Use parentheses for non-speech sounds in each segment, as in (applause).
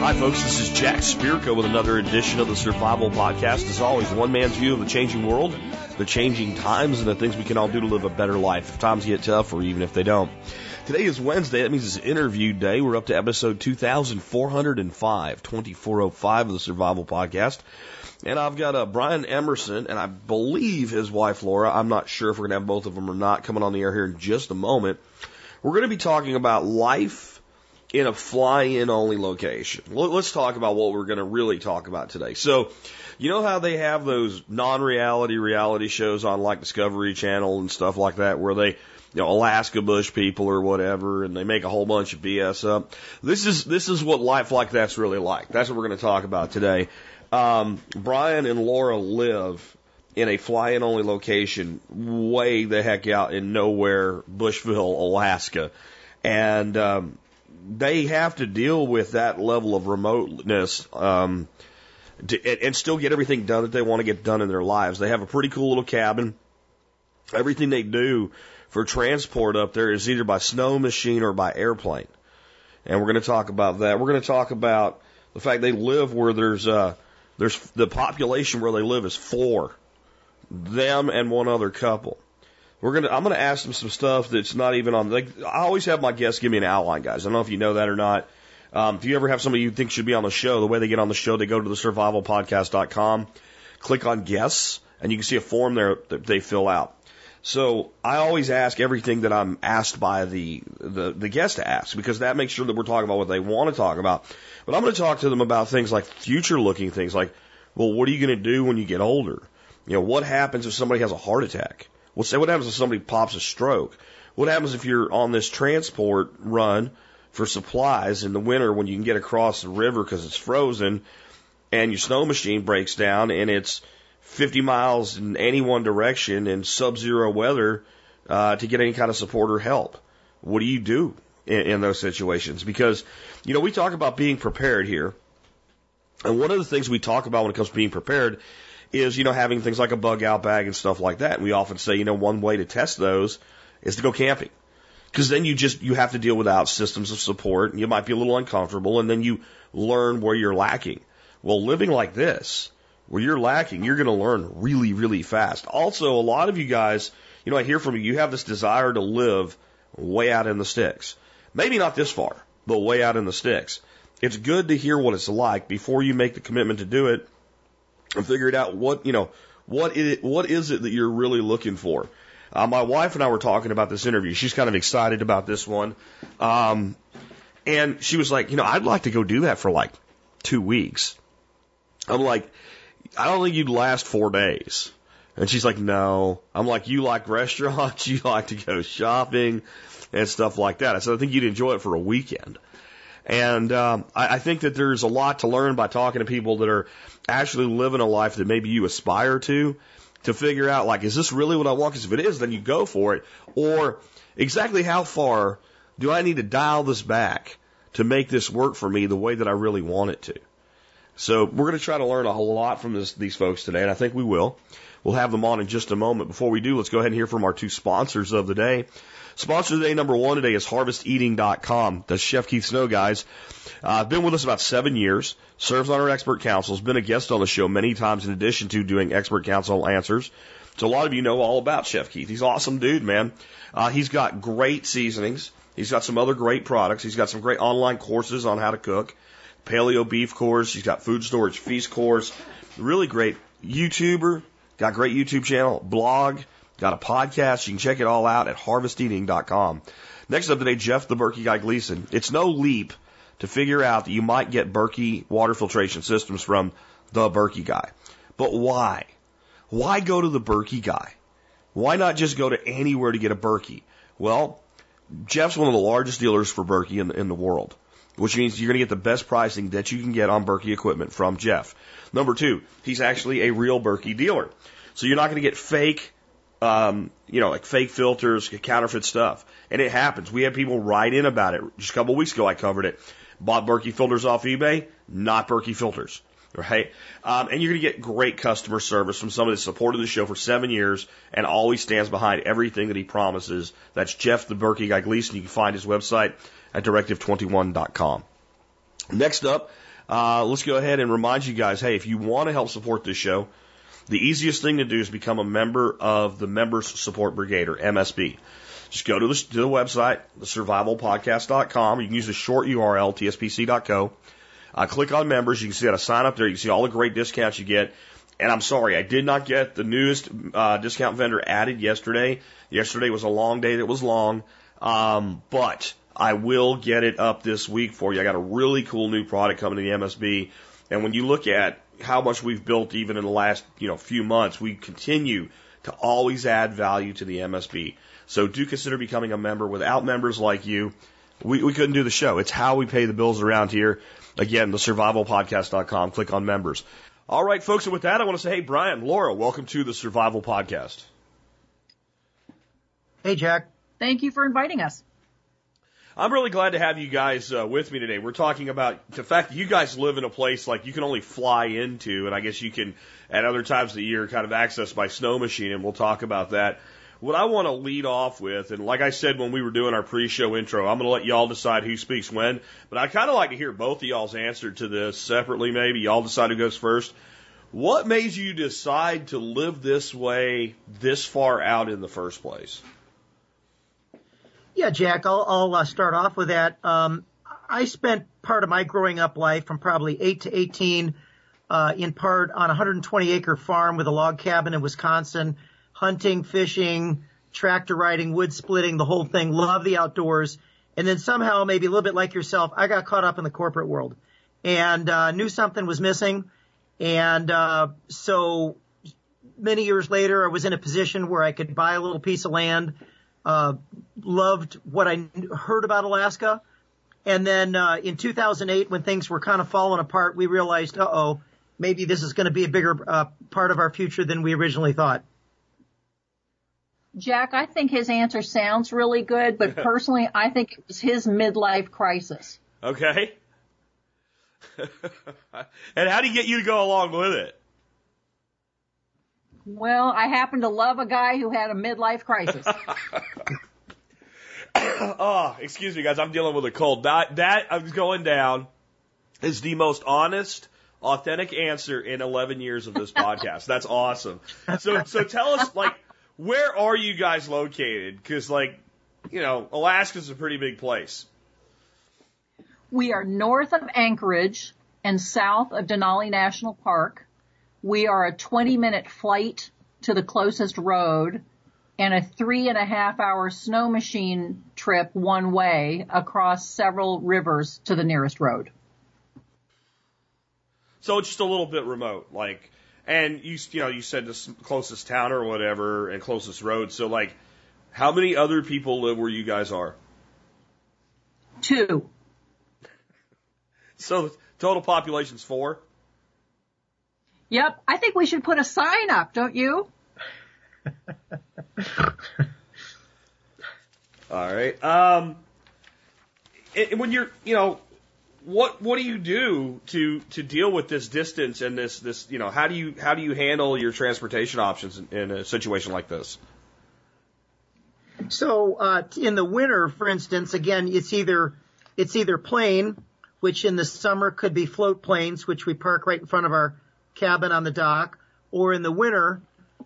Hi, folks. This is Jack Spirko with another edition of the Survival Podcast. As always, one man's view of the changing world, the changing times, and the things we can all do to live a better life if times get tough or even if they don't. Today is Wednesday. That means it's interview day. We're up to episode 2405, 2405 of the Survival Podcast. And I've got uh, Brian Emerson and I believe his wife Laura. I'm not sure if we're going to have both of them or not coming on the air here in just a moment. We're going to be talking about life in a fly-in only location. Let's talk about what we're going to really talk about today. So, you know how they have those non-reality reality shows on like Discovery Channel and stuff like that where they you know, Alaska bush people or whatever, and they make a whole bunch of BS up. This is this is what life like that's really like. That's what we're going to talk about today. Um, Brian and Laura live in a fly-in only location, way the heck out in nowhere, Bushville, Alaska, and um, they have to deal with that level of remoteness. Um, to, and still get everything done that they want to get done in their lives. They have a pretty cool little cabin. Everything they do for transport up there is either by snow machine or by airplane. And we're going to talk about that. We're going to talk about the fact they live where there's uh there's the population where they live is four, them and one other couple. We're gonna I'm gonna ask them some stuff that's not even on. Like I always have my guests give me an outline, guys. I don't know if you know that or not. Um, if you ever have somebody you think should be on the show, the way they get on the show, they go to the survivalpodcast.com, click on guests, and you can see a form there that they fill out. So I always ask everything that I'm asked by the, the, the guest to ask because that makes sure that we're talking about what they want to talk about. But I'm going to talk to them about things like future looking things like, well, what are you going to do when you get older? You know, what happens if somebody has a heart attack? Well, say what happens if somebody pops a stroke? What happens if you're on this transport run for supplies in the winter when you can get across the river because it's frozen and your snow machine breaks down and it's 50 miles in any one direction in sub-zero weather uh, to get any kind of support or help. What do you do in, in those situations? Because, you know, we talk about being prepared here. And one of the things we talk about when it comes to being prepared is, you know, having things like a bug out bag and stuff like that. And we often say, you know, one way to test those is to go camping. Because then you just, you have to deal without systems of support and you might be a little uncomfortable and then you learn where you're lacking. Well, living like this, where you're lacking, you're going to learn really, really fast. Also, a lot of you guys, you know, I hear from you, you have this desire to live way out in the sticks. Maybe not this far, but way out in the sticks. It's good to hear what it's like before you make the commitment to do it and figure it out what, you know, what it, what is it that you're really looking for? Uh, my wife and I were talking about this interview. She's kind of excited about this one. Um, and she was like, you know, I'd like to go do that for like two weeks. I'm like, I don't think you'd last four days. And she's like, no. I'm like, you like restaurants, (laughs) you like to go shopping and stuff like that. I said, I think you'd enjoy it for a weekend. And um, I, I think that there's a lot to learn by talking to people that are actually living a life that maybe you aspire to, to figure out, like, is this really what I want? Because if it is, then you go for it. Or exactly how far do I need to dial this back to make this work for me the way that I really want it to? So we're going to try to learn a lot from this, these folks today, and I think we will. We'll have them on in just a moment. Before we do, let's go ahead and hear from our two sponsors of the day. Sponsor today, number one today is harvesteating.com. That's Chef Keith Snow, guys. Uh, been with us about seven years, serves on our expert council, has been a guest on the show many times in addition to doing expert council answers. So a lot of you know all about Chef Keith. He's awesome dude, man. Uh, he's got great seasonings. He's got some other great products. He's got some great online courses on how to cook paleo beef course. He's got food storage feast course. Really great YouTuber. Got great YouTube channel, blog, got a podcast. You can check it all out at harvesteating.com. Next up today, Jeff the Berkey Guy Gleason. It's no leap to figure out that you might get Berkey water filtration systems from the Berkey Guy. But why? Why go to the Berkey Guy? Why not just go to anywhere to get a Berkey? Well, Jeff's one of the largest dealers for Berkey in, in the world which means you're going to get the best pricing that you can get on Berkey equipment from Jeff. Number two, he's actually a real Berkey dealer. So you're not going to get fake, um, you know, like fake filters, counterfeit stuff. And it happens. We had people write in about it. Just a couple of weeks ago, I covered it. Bought Berkey filters off eBay, not Berkey filters. right? Um, and you're going to get great customer service from somebody that's supported the show for seven years and always stands behind everything that he promises. That's Jeff the Berkey Guy Gleason. You can find his website at directive21.com. Next up, uh, let's go ahead and remind you guys, hey, if you want to help support this show, the easiest thing to do is become a member of the Members Support Brigade or MSB. Just go to the, to the website, thesurvivalpodcast.com. You can use the short URL, tspc.co. Uh, click on members. You can see how to sign up there. You can see all the great discounts you get. And I'm sorry, I did not get the newest uh, discount vendor added yesterday. Yesterday was a long day that was long, um, but I will get it up this week for you. I got a really cool new product coming to the MSB, and when you look at how much we've built even in the last you know few months, we continue to always add value to the MSB. So do consider becoming a member. Without members like you, we, we couldn't do the show. It's how we pay the bills around here. Again, the survivalpodcast.com. Click on members. All right, folks. And with that, I want to say, hey, Brian, Laura, welcome to the Survival Podcast. Hey, Jack. Thank you for inviting us. I'm really glad to have you guys uh, with me today. We're talking about the fact that you guys live in a place like you can only fly into, and I guess you can at other times of the year kind of access by snow machine, and we'll talk about that. What I want to lead off with, and like I said when we were doing our pre-show intro, I'm going to let y'all decide who speaks when, but I'd kind of like to hear both of y'all's answer to this separately maybe. Y'all decide who goes first. What made you decide to live this way this far out in the first place? Yeah, Jack, I'll, I'll uh, start off with that. Um, I spent part of my growing up life from probably 8 to 18 uh, in part on a 120 acre farm with a log cabin in Wisconsin hunting, fishing, tractor riding, wood splitting, the whole thing. Love the outdoors. And then somehow, maybe a little bit like yourself, I got caught up in the corporate world and uh, knew something was missing. And uh, so many years later, I was in a position where I could buy a little piece of land. Uh, loved what I heard about Alaska. And then uh, in 2008, when things were kind of falling apart, we realized, uh oh, maybe this is going to be a bigger uh, part of our future than we originally thought. Jack, I think his answer sounds really good, but (laughs) personally, I think it was his midlife crisis. Okay. (laughs) and how do you get you to go along with it? Well, I happen to love a guy who had a midlife crisis. (laughs) oh, excuse me, guys. I'm dealing with a cold. That that is going down is the most honest, authentic answer in 11 years of this (laughs) podcast. That's awesome. So so tell us like where are you guys located? Because, like, you know, Alaska's a pretty big place. We are north of Anchorage and south of Denali National Park. We are a 20 minute flight to the closest road and a three and a half hour snow machine trip one way across several rivers to the nearest road. So it's just a little bit remote, like and you, you know, you said the closest town or whatever and closest road. So like, how many other people live where you guys are? Two. (laughs) So total population's four? Yep. I think we should put a sign up, don't you? (laughs) All right. Um, and when you're, you know, what what do you do to to deal with this distance and this this you know how do you how do you handle your transportation options in, in a situation like this? So uh, in the winter, for instance, again, it's either it's either plane, which in the summer could be float planes, which we park right in front of our cabin on the dock, or in the winter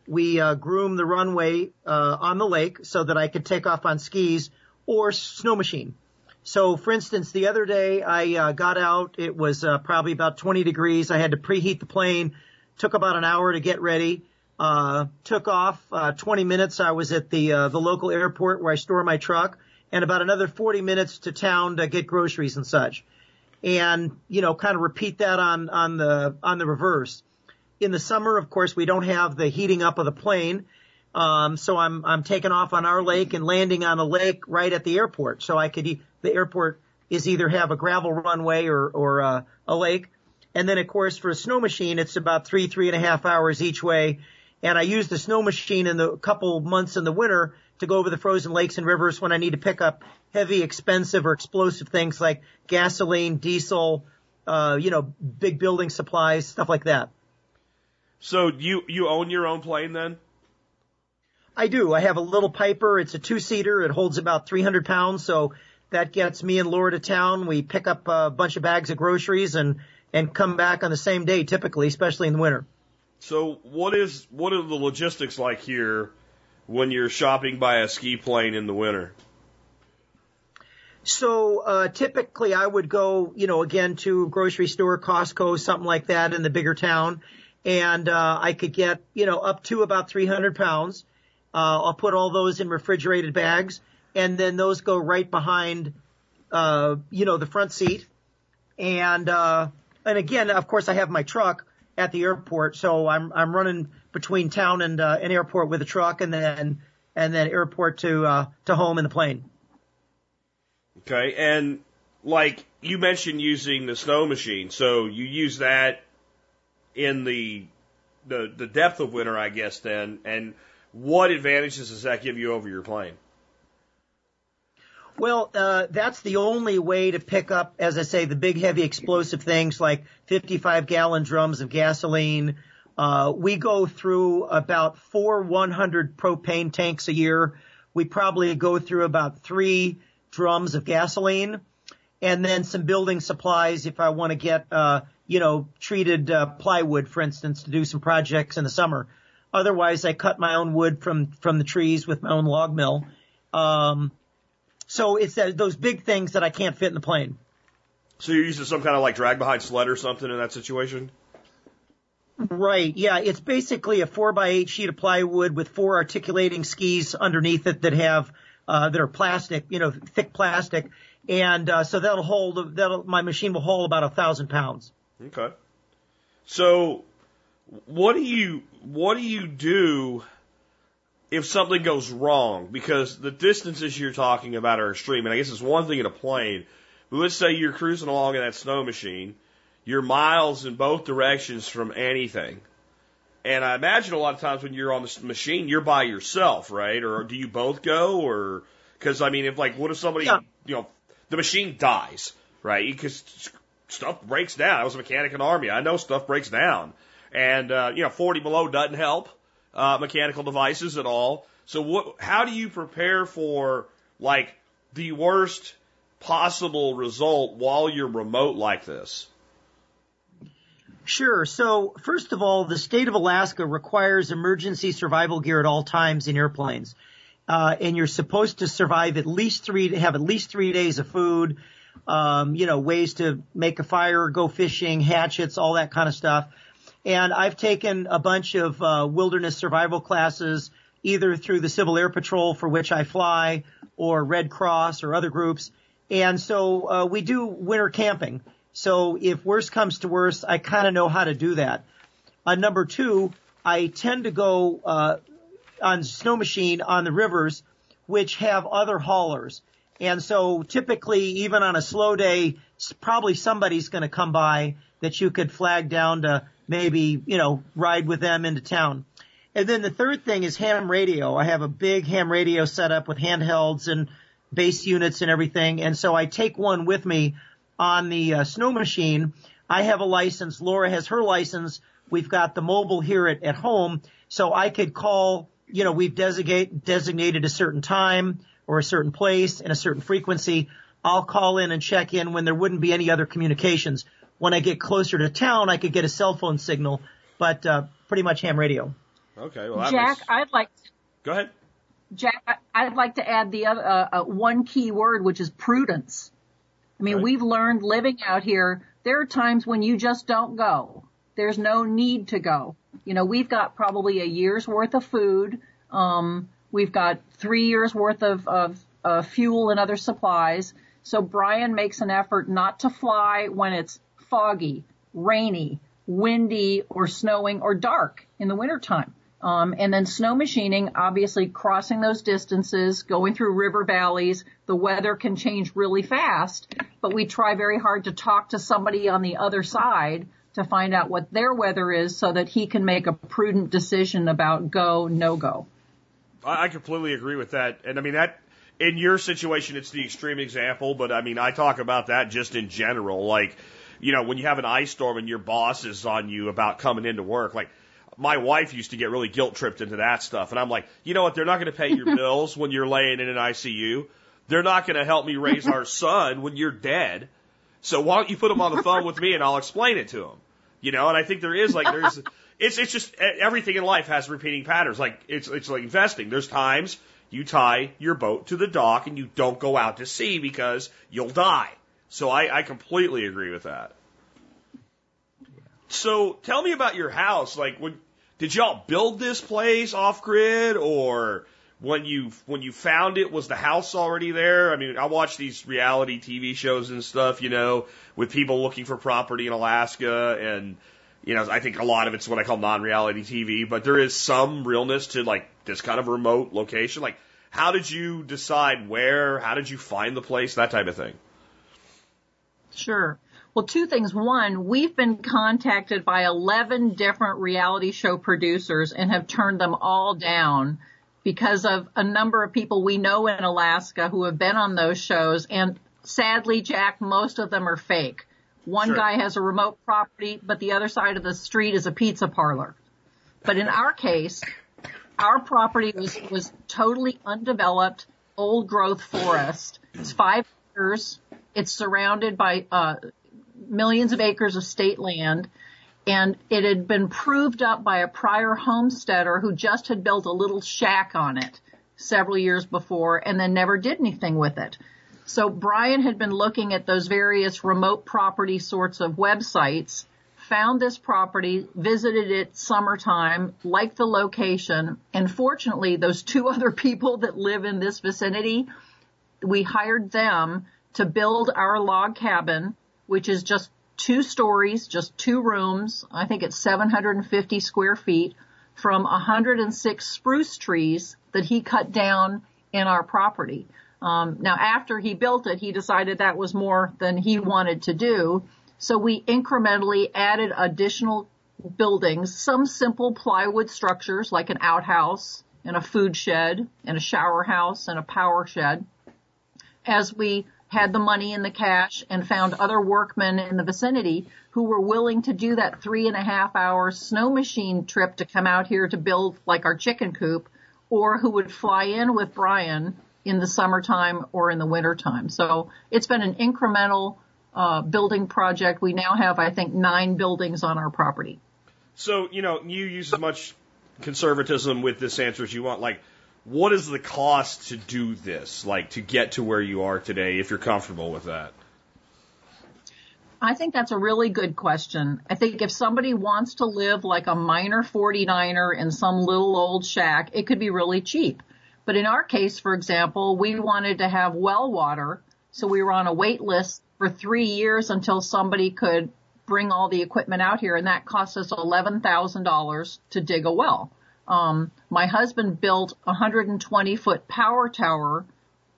we uh, groom the runway uh, on the lake so that I could take off on skis or snow machine. So, for instance, the other day I uh, got out. It was uh, probably about 20 degrees. I had to preheat the plane. Took about an hour to get ready. Uh, took off uh, 20 minutes. I was at the uh, the local airport where I store my truck, and about another 40 minutes to town to get groceries and such. And you know, kind of repeat that on on the on the reverse. In the summer, of course, we don't have the heating up of the plane. Um, so I'm I'm taking off on our lake and landing on a lake right at the airport. So I could the airport is either have a gravel runway or or uh, a lake, and then of course for a snow machine it's about three three and a half hours each way. And I use the snow machine in the couple months in the winter to go over the frozen lakes and rivers when I need to pick up heavy, expensive, or explosive things like gasoline, diesel, uh, you know, big building supplies, stuff like that. So you you own your own plane then? I do. I have a little Piper. It's a two seater. It holds about 300 pounds. So that gets me and Laura to town. We pick up a bunch of bags of groceries and, and come back on the same day typically, especially in the winter. So what is, what are the logistics like here when you're shopping by a ski plane in the winter? So uh, typically, I would go, you know, again to grocery store, Costco, something like that in the bigger town, and uh, I could get, you know, up to about 300 pounds. Uh, I'll put all those in refrigerated bags, and then those go right behind, uh, you know, the front seat. And uh, and again, of course, I have my truck at the airport, so I'm I'm running between town and uh, an airport with a truck, and then and then airport to uh, to home in the plane. Okay, and like you mentioned using the snow machine, so you use that in the the the depth of winter, I guess. Then, and what advantages does that give you over your plane? Well, uh, that's the only way to pick up, as I say, the big, heavy, explosive things like 55 gallon drums of gasoline. Uh, we go through about four 100 propane tanks a year. We probably go through about three drums of gasoline and then some building supplies if I want to get, uh, you know, treated uh, plywood, for instance, to do some projects in the summer. Otherwise, I cut my own wood from from the trees with my own log mill. Um, so it's that, those big things that I can't fit in the plane. So you're using some kind of like drag behind sled or something in that situation? Right. Yeah. It's basically a four by eight sheet of plywood with four articulating skis underneath it that have uh, that are plastic, you know, thick plastic, and uh, so that'll hold. That'll my machine will hold about a thousand pounds. Okay. So, what do you what do you do if something goes wrong? Because the distances you're talking about are extreme, and I guess it's one thing in a plane. But let's say you're cruising along in that snow machine, you're miles in both directions from anything. And I imagine a lot of times when you're on the machine, you're by yourself, right? Or do you both go? Or because I mean, if like, what if somebody, Yeah. you know, the machine dies, right? Because stuff breaks down. I was a mechanic in the army. I know stuff breaks down, and uh, you know, 40 below doesn't help uh, mechanical devices at all. So what? How do you prepare for like the worst possible result while you're remote like this? Sure. So first of all, the state of Alaska requires emergency survival gear at all times in airplanes. Uh, and you're supposed to survive at least three, have at least three days of food, um, you know, ways to make a fire, go fishing, hatchets, all that kind of stuff. And I've taken a bunch of uh, wilderness survival classes, either through the Civil Air Patrol, for which I fly, or Red Cross or other groups. And so uh, we do winter camping. So if worst comes to worst, I kind of know how to do that. Uh, number two, I tend to go uh, on snow machine on the rivers, which have other haulers. And so typically, even on a slow day, probably somebody's going to come by that you could flag down to maybe, you know, ride with them into town. And then the third thing is ham radio. I have a big ham radio set up with handhelds and base units and everything. And so I take one with me on the uh, snow machine. I have a license. Laura has her license. We've got the mobile here at, at home. So I could call, you know, we've designate, designated a certain time or a certain place and a certain frequency. I'll call in and check in when there wouldn't be any other communications. When I get closer to town, I could get a cell phone signal, but uh, pretty much ham radio. Okay, well, Jack, makes, I'd like To... go ahead. Jack, I- I'd like to add the other uh, uh, one key word, which is prudence. I mean, Right. we've learned living out here. There are times when you just don't go. There's no need to go. You know, we've got probably a year's worth of food. Um, we've got three years worth of, of uh, fuel and other supplies. So Brian makes an effort not to fly when it's foggy, rainy, windy, or snowing or dark in the wintertime. Um, and then snow machining, obviously crossing those distances, going through river valleys. The weather can change really fast, but we try very hard to talk to somebody on the other side to find out what their weather is so that he can make a prudent decision about go, no go. I, completely agree with that. And I mean, that, in your situation, it's the extreme example, but I mean, I talk about that just in general. Like, you know, when you have an ice storm and your boss is on you about coming into work, like my wife used to get really guilt tripped into that stuff. And I'm like, you know what? They're not going to pay your (laughs) bills when you're laying in an ICU. They're not going to help me raise our son when you're dead. So why don't you put them on the phone with me and I'll explain it to them? You know, and I think there is like, there's, (laughs) it's, it's just everything in life has repeating patterns. Like, it's, it's like investing. There's times you tie your boat to the dock and you don't go out to sea because you'll die. So I, I completely agree with that. So tell me about your house. Like, when did y'all build this place off grid, or when you when you found it, was the house already there? I mean, I watch these reality TV shows and stuff, you know, with people looking for property in Alaska, and you know, I think a lot of it's what I call non-reality TV, but there is some realness to like this kind of remote location. Like, how did you decide where? How did you find the place? That type of thing. Sure. Well, two things. One, we've been contacted by 11 different reality show producers and have turned them all down because of a number of people we know in Alaska who have been on those shows. And sadly, Jack, most of them are fake. One Sure. guy has a remote property, but the other side of the street is a pizza parlor. But in our case, our property was, was totally undeveloped, old growth forest. It's five acres. It's surrounded by uh, millions of acres of state land. And it had been proved up by a prior homesteader who just had built a little shack on it several years before and then never did anything with it. So Brian had been looking at those various remote property sorts of websites, found this property, visited it summertime, liked the location, and fortunately those two (laughs) other people that live in this vicinity, we hired them to build our log cabin, which is just two stories, just two rooms. I think it's 750 square feet from 106 spruce trees that he cut down in our property. Um, now, after he built it, he decided that was more than he wanted to do. So we incrementally added additional buildings, some simple plywood structures like an outhouse and a food shed and a shower house and a power shed. As we had the money and the cash and found other workmen in the vicinity who were willing to do that three and a half hour snow machine trip to come out here to build like our chicken coop or who would fly in with Brian in the summertime or in the wintertime. So it's been an incremental uh, building project. We now have, I think, nine buildings on our property. So, you know, you use as much conservatism with this answer as you want. Like, what is the cost to do this? Like, to get to where you are today, if you're comfortable with that? I think that's a really good question. I think if somebody wants to live like a miner 49er in some little old shack, it could be really cheap. But in our case, for example, we wanted to have well water, so we were on a wait list for three years until somebody could bring all the equipment out here, and that cost us $11,000 to dig a well. Um, my husband built a 120 foot power tower,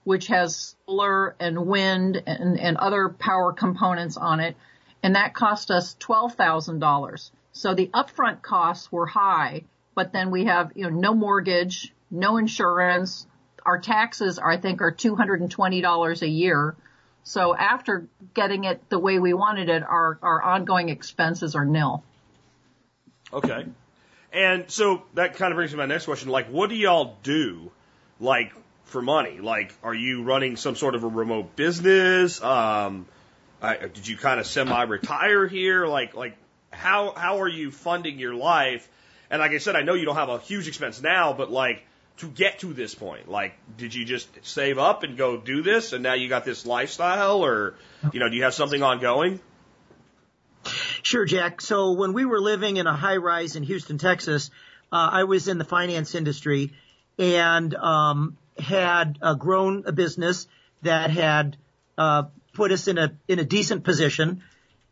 which has solar and wind and, and other power components on it, and that cost us $12,000. So the upfront costs were high, but then we have, you know, no mortgage, no insurance. Our taxes, are, I think, are $220 a year. So after getting it the way we wanted it, our, our ongoing expenses are nil. Okay. And so that kind of brings me to my next question. Like, what do y'all do, like, for money? Like, are you running some sort of a remote business? Um, I, did you kind of semi-retire here? Like, like, how how are you funding your life? And like I said, I know you don't have a huge expense now, but like to get to this point, like, did you just save up and go do this, and now you got this lifestyle, or you know, do you have something ongoing? Sure, Jack. So when we were living in a high rise in Houston, Texas, uh, I was in the finance industry and um, had uh, grown a business that had uh, put us in a in a decent position,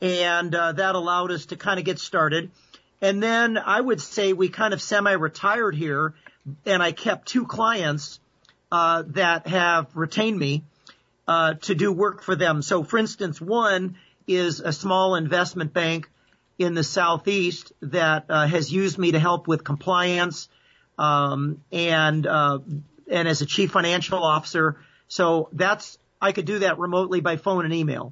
and uh, that allowed us to kind of get started. And then I would say we kind of semi-retired here, and I kept two clients uh, that have retained me uh, to do work for them. So, for instance, one is a small investment bank in the southeast that uh, has used me to help with compliance um, and uh, and as a chief financial officer. So that's I could do that remotely by phone and email.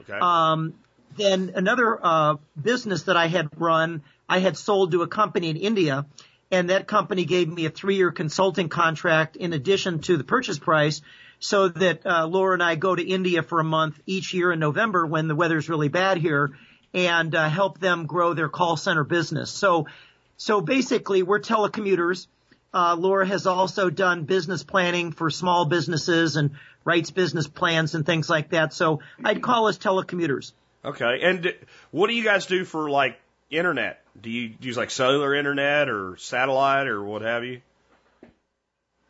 Okay. Um, then another uh, business that I had run, I had sold to a company in India, and that company gave me a three-year consulting contract in addition to the purchase price, so that uh, Laura and I go to India for a month each year in November when the weather's really bad here, and uh, help them grow their call center business. So, so basically, we're telecommuters. Uh, Laura has also done business planning for small businesses and writes business plans and things like that. So I'd call us telecommuters. Okay. And what do you guys do for like internet? Do you use like cellular internet or satellite or what have you?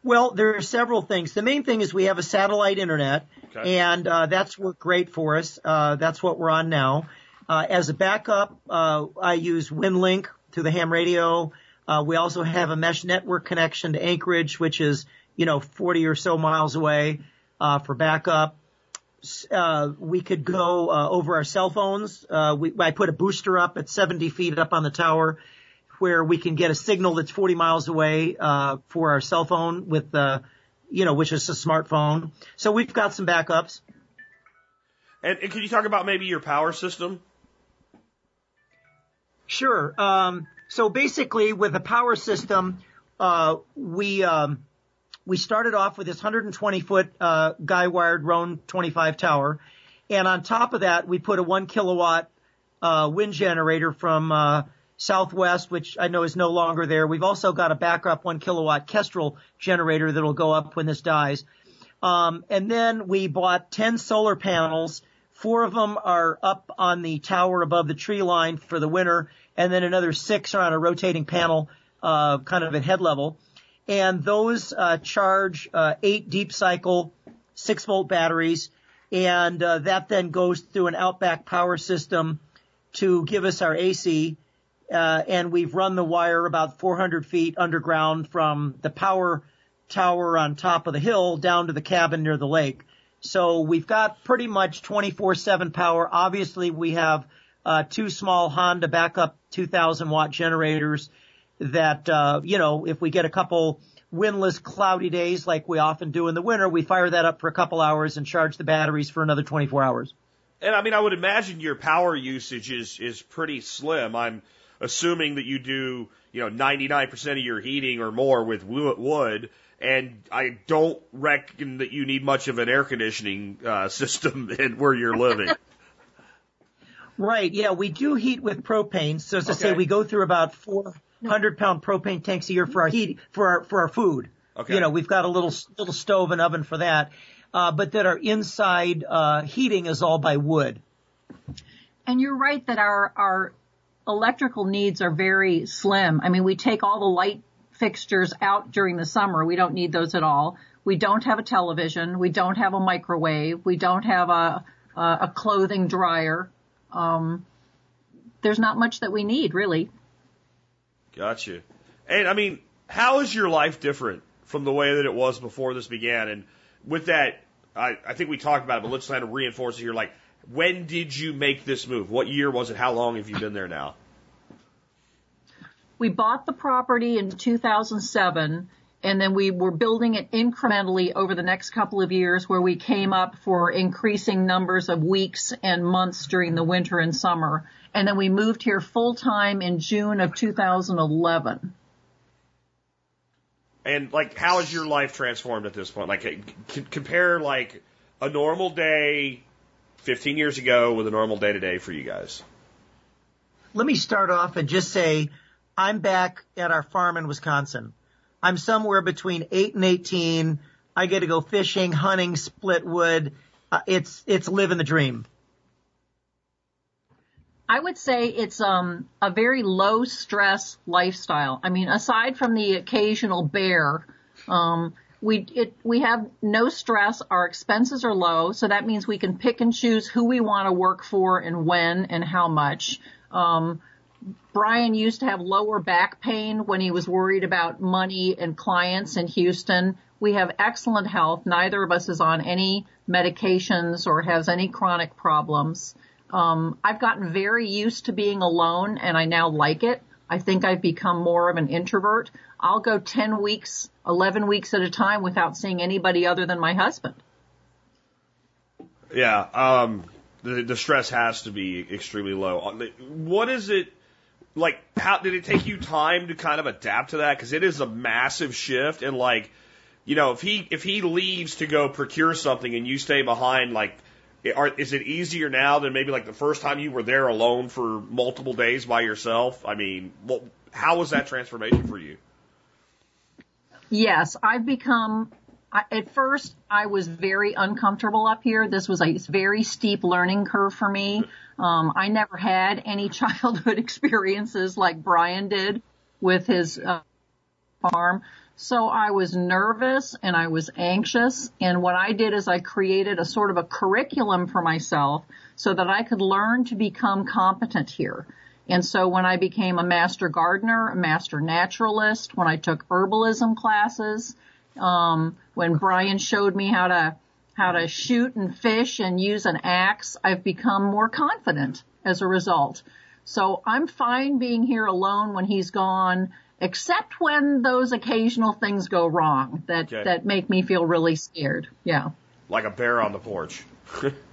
Well, there are several things. The main thing is we have a satellite internet, Okay. and uh, that's worked great for us. Uh, that's what we're on now. Uh, as a backup, uh, I use WinLink to the ham radio. Uh, we also have a mesh network connection to Anchorage, which is you know 40 or so miles away uh, for backup. S- Uh, we could go uh, over our cell phones. Uh, we, I put a booster up at 70 feet up on the tower where we can get a signal that's 40 miles away uh, for our cell phone with uh, you know, which is a smartphone. So we've got some backups. And, and can you talk about maybe your power system? Sure. Um, so basically, with the power system, uh, we um, we started off with this 120 foot uh, guy wired Rohn 25 tower, and on top of that, we put a one kilowatt uh, wind generator from uh, Southwest, which I know is no longer there. We've also got a backup one kilowatt Kestrel generator that'll go up when this dies. Um, and then we bought 10 solar panels. Four of them are up on the tower above the tree line for the winter, and then another six are on a rotating panel, uh, kind of at head level. And those uh, charge uh, eight deep cycle six volt batteries, and uh, that then goes through an outback power system to give us our AC. Uh, and we've run the wire about 400 feet underground from the power tower on top of the hill down to the cabin near the lake. So we've got pretty much 24/7 power. Obviously, we have uh, two small Honda backup 2,000 watt generators that uh, you know if we get a couple windless, cloudy days like we often do in the winter, we fire that up for a couple hours and charge the batteries for another 24 hours. And I mean, I would imagine your power usage is, is pretty slim. I'm assuming that you do, you know, 99% of your heating or more with wood. And I don't reckon that you need much of an air conditioning uh, (laughs) system in where you're living. Right. Yeah, we do heat with propane. So as I say, we go through about 400 pound propane tanks a year for our heat, for our, for our food. Okay. You know, we've got a little, little stove and oven for that. Uh, but that our inside, uh, heating is all by wood. And you're right that our, our electrical needs are very slim. I mean, we take all the light fixtures out during the summer. We don't need those at all. We don't have a television. We don't have a microwave. We don't have a, a, a clothing dryer. Um, there's not much that we need really. Gotcha. And I mean, how is your life different from the way that it was before this began? And with that, I, I think we talked about it, but let's kind of reinforce it here. Like, when did you make this move? What year was it? How long have you been there now? We bought the property in 2007 and then we were building it incrementally over the next couple of years where we came up for increasing numbers of weeks and months during the winter and summer. And then we moved here full time in June of 2011. And like, how has your life transformed at this point? Like, c- compare like a normal day 15 years ago with a normal day to day for you guys. Let me start off and just say I'm back at our farm in Wisconsin. I'm somewhere between 8 and 18. I get to go fishing, hunting, split wood. Uh, it's, it's living the dream. I would say it's um a very low stress lifestyle. I mean, aside from the occasional bear, um we it we have no stress. Our expenses are low, so that means we can pick and choose who we want to work for and when and how much. Um Brian used to have lower back pain when he was worried about money and clients in Houston. We have excellent health. Neither of us is on any medications or has any chronic problems. Um, I've gotten very used to being alone and I now like it. I think I've become more of an introvert. I'll go 10 weeks, 11 weeks at a time without seeing anybody other than my husband. Yeah. Um, the, the stress has to be extremely low. Uh, what is it like? How did it take you time to kind of adapt to that? Because it is a massive shift, and like, you know, if he if he leaves to go procure something and you stay behind, like, are, is it easier now than maybe like the first time you were there alone for multiple days by yourself? I mean, what, how was that transformation for you? Yes, I've become I, at first, I was very uncomfortable up here. This was a very steep learning curve for me. Um, I never had any (laughs) childhood experiences like Brian did with his uh, farm. So I was nervous and I was anxious. And what I did is I created a sort of a curriculum for myself so that I could learn to become competent here. And so when I became a master gardener, a master naturalist, when I took herbalism classes, um, when Brian showed me how to how to shoot and fish and use an axe, I've become more confident as a result. So I'm fine being here alone when he's gone, except when those occasional things go wrong that Okay. that make me feel really scared. Yeah. Like a bear on the porch. (laughs)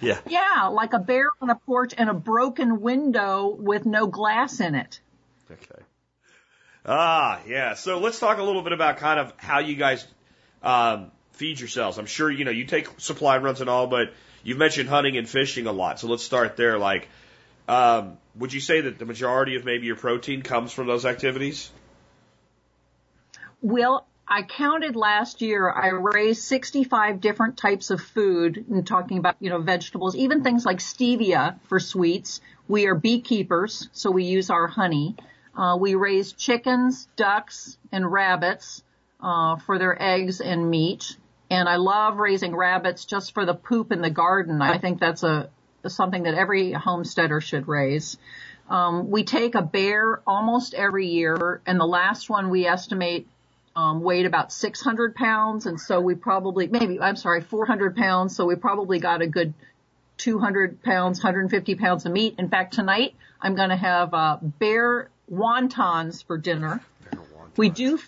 yeah. Yeah, like a bear on a porch and a broken window with no glass in it. Okay. Ah, yeah. So let's talk a little bit about kind of how you guys um, feed yourselves. I'm sure you know you take supply runs and all, but you've mentioned hunting and fishing a lot. So let's start there. Like, um, would you say that the majority of maybe your protein comes from those activities? Well, I counted last year, I raised 65 different types of food and talking about, you know, vegetables, even things like stevia for sweets. We are beekeepers, so we use our honey. Uh, we raise chickens, ducks, and rabbits, uh, for their eggs and meat. And I love raising rabbits just for the poop in the garden. I think that's a, something that every homesteader should raise. Um, we take a bear almost every year, and the last one we estimate um, weighed about 600 pounds, and so we probably maybe I'm sorry 400 pounds. So we probably got a good 200 pounds, 150 pounds of meat. In fact, tonight I'm going to have uh, bear wontons for dinner. We do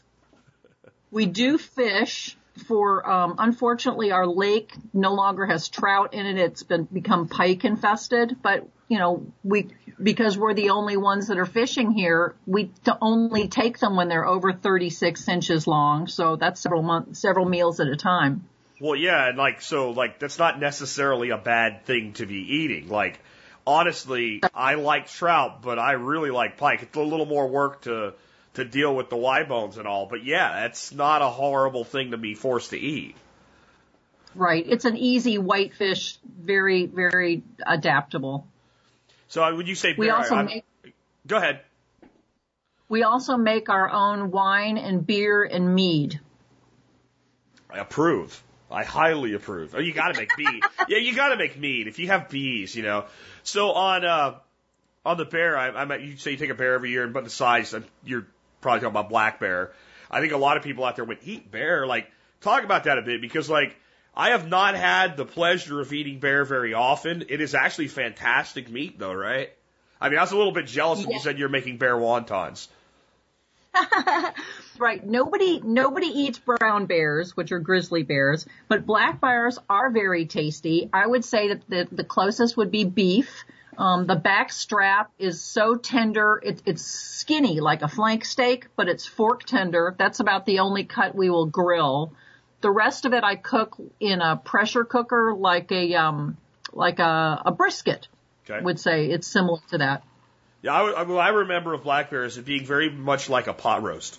we do fish for um unfortunately our lake no longer has trout in it it's been become pike infested but you know we because we're the only ones that are fishing here we only take them when they're over 36 inches long so that's several months several meals at a time Well, yeah, and like so, like that's not necessarily a bad thing to be eating. Like, honestly, I like trout, but I really like pike. It's a little more work to to deal with the Y bones and all, but yeah, that's not a horrible thing to be forced to eat. right it's an easy white fish very very adaptable So would you say we also make go ahead? we also make our own wine and beer and mead I approve. I highly approve. Oh, you got to make mead. (laughs) yeah, you got to make mead if you have bees, you know. So on uh on the bear, I, I'm at, you say you take a bear every year, but the size uh, you're probably talking about black bear. I think a lot of people out there would eat bear. Like, talk about that a bit because like I have not had the pleasure of eating bear very often. It is actually fantastic meat, though, right? I mean, I was a little bit jealous when you said you're making bear wontons. (laughs) Right. Nobody nobody eats brown bears, which are grizzly bears, but black bears are very tasty. I would say that the, the closest would be beef. Um, the back strap is so tender, it, it's skinny like a flank steak, but it's fork tender. That's about the only cut we will grill. The rest of it I cook in a pressure cooker like a um like a, a brisket. Okay. Would say it's similar to that. Yeah, I, I, I remember of black bear as it being very much like a pot roast.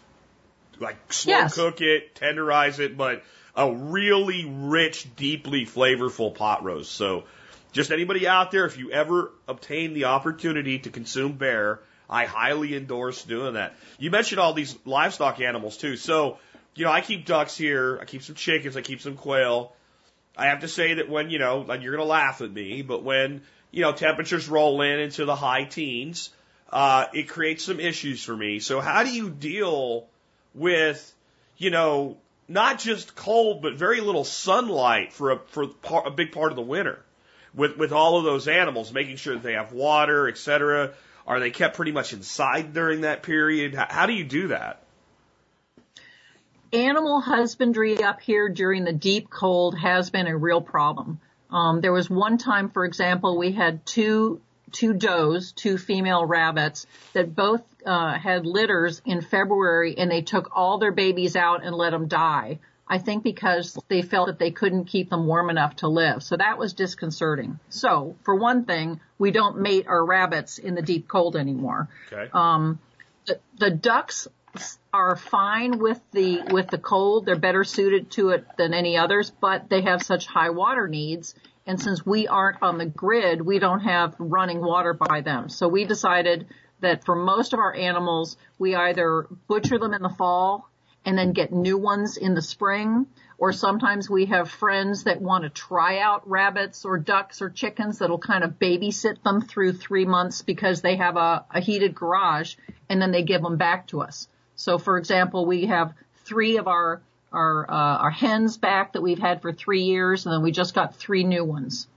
Like slow Yes. cook it, tenderize it, but a really rich, deeply flavorful pot roast. So just anybody out there, if you ever obtain the opportunity to consume bear, I highly endorse doing that. You mentioned all these livestock animals too. So, you know, I keep ducks here, I keep some chickens, I keep some quail. I have to say that when, you know, and you're going to laugh at me, but when, you know, temperatures roll in into the high teens, uh, it creates some issues for me. So how do you deal with, you know, not just cold, but very little sunlight for a, for par, a big part of the winter with, with all of those animals, making sure that they have water, et cetera? Are they kept pretty much inside during that period? How, how do you do that? Animal husbandry up here during the deep cold has been a real problem. Um, there was one time, for example, we had two two does, two female rabbits that both uh, had litters in February, and they took all their babies out and let them die. I think because they felt that they couldn't keep them warm enough to live. So that was disconcerting. So for one thing, we don't mate our rabbits in the deep cold anymore. Okay. Um, the, the ducks are fine with the with the cold. They're better suited to it than any others, but they have such high water needs. And since we aren't on the grid, we don't have running water by them. So we decided that for most of our animals, we either butcher them in the fall and then get new ones in the spring, or sometimes we have friends that want to try out rabbits or ducks or chickens that'll kind of babysit them through three months because they have a, a heated garage and then they give them back to us. So for example, we have three of our our uh, our hens back that we've had for three years, and then we just got three new ones.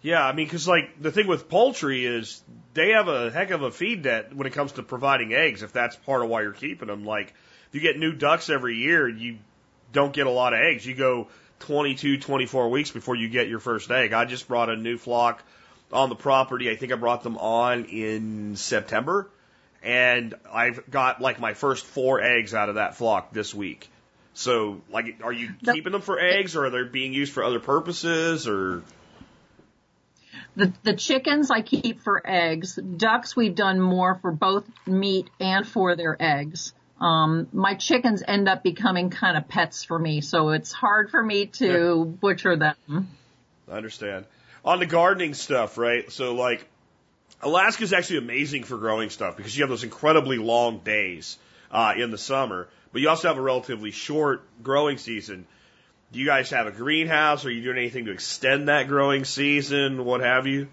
Yeah, I mean, because like the thing with poultry is they have a heck of a feed net when it comes to providing eggs. If that's part of why you're keeping them, like if you get new ducks every year, you don't get a lot of eggs. You go 22, 24 weeks before you get your first egg. I just brought a new flock on the property. I think I brought them on in September and I've got like my first four eggs out of that flock this week. So, like, are you The- keeping them for eggs, or are they being used for other purposes, or? The the chickens I keep for eggs. Ducks we've done more for both meat and for their eggs. Um, my chickens end up becoming kind of pets for me, so it's hard for me to butcher them. I understand. On the gardening stuff, right? So, like, Alaska's actually amazing for growing stuff because you have those incredibly long days uh, in the summer, but you also have a relatively short growing season. Do you guys have a greenhouse? Or are you doing anything to extend that growing season? What have you?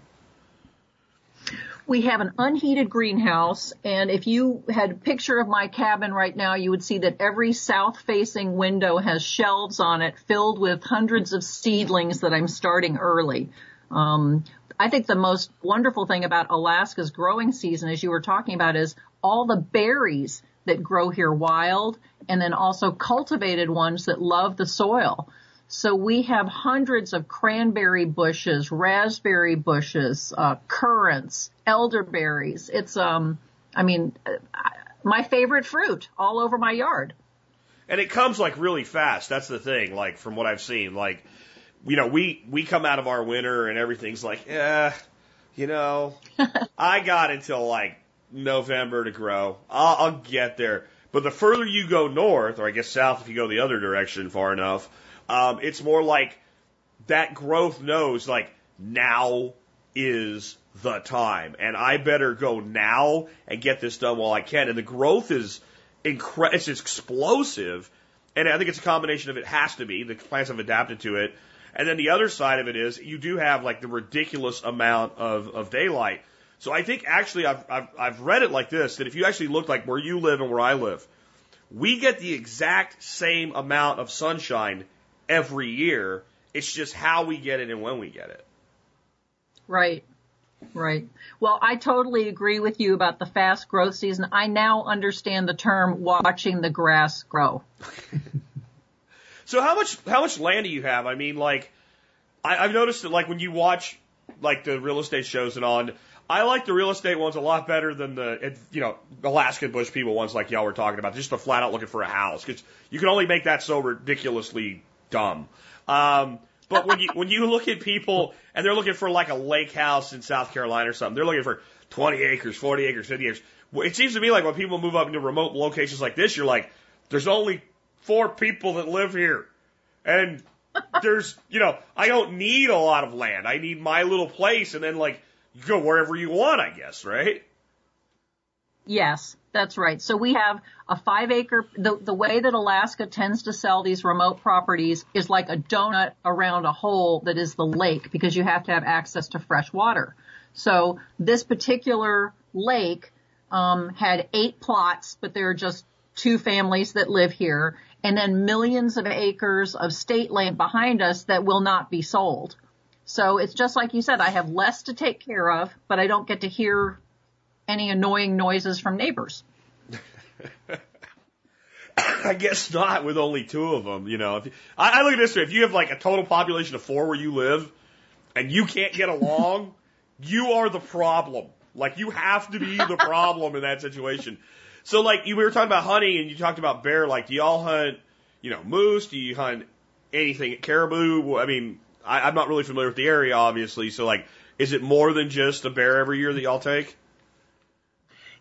We have an unheated greenhouse, and if you had a picture of my cabin right now, you would see that every south facing window has shelves on it filled with hundreds of seedlings that I'm starting early. Um, I think the most wonderful thing about Alaska's growing season, as you were talking about, is all the berries that grow here wild and then also cultivated ones that love the soil. So we have hundreds of cranberry bushes, raspberry bushes, uh, currants, elderberries. It's, um, I mean, uh, my favorite fruit all over my yard. And it comes like really fast. That's the thing. Like from what I've seen, like you know, we we come out of our winter and everything's like, yeah, you know, (laughs) I got until like November to grow. I'll, I'll get there. But the further you go north, or I guess south if you go the other direction far enough, um, it's more like that growth knows like now is the time, and I better go now and get this done while I can. And the growth is incre- it's explosive, and I think it's a combination of it has to be the plants have adapted to it, and then the other side of it is you do have like the ridiculous amount of of daylight. So I think actually I've I've, I've read it like this that if you actually look like where you live and where I live, we get the exact same amount of sunshine every year. It's just how we get it and when we get it. Right. Right. Well, I totally agree with you about the fast growth season. I now understand the term watching the grass grow. (laughs) So how much how much land do you have? I mean, like I, I've noticed that like when you watch like the real estate shows and on, I like the real estate ones a lot better than the you know Alaskan bush people ones like y'all were talking about. Just the flat out looking for a house because you can only make that so ridiculously dumb. Um, but when you when you look at people and they're looking for like a lake house in South Carolina or something, they're looking for 20 acres, 40 acres, 50 acres. It seems to me like when people move up into remote locations like this, you're like, there's only four people that live here. And (laughs) there's, you know, I don't need a lot of land. I need my little place and then like you go wherever you want, I guess, right? Yes, that's right. So we have a five acre, the, the way that Alaska tends to sell these remote properties is like a donut around a hole that is the lake because you have to have access to fresh water. So this particular lake, um, had eight plots, but there are just two families that live here and then millions of acres of state land behind us that will not be sold. So it's just like you said, I have less to take care of, but I don't get to hear any annoying noises from neighbors. (laughs) I guess not with only two of them. You know, if you, I, I look at this way: if you have like a total population of four where you live, and you can't get along, (laughs) you are the problem. Like you have to be the problem in that situation. So like you, we were talking about hunting, and you talked about bear. Like, do y'all hunt? You know, moose? Do you hunt anything? Caribou? I mean, I, I'm not really familiar with the area, obviously. So like, is it more than just a bear every year that y'all take?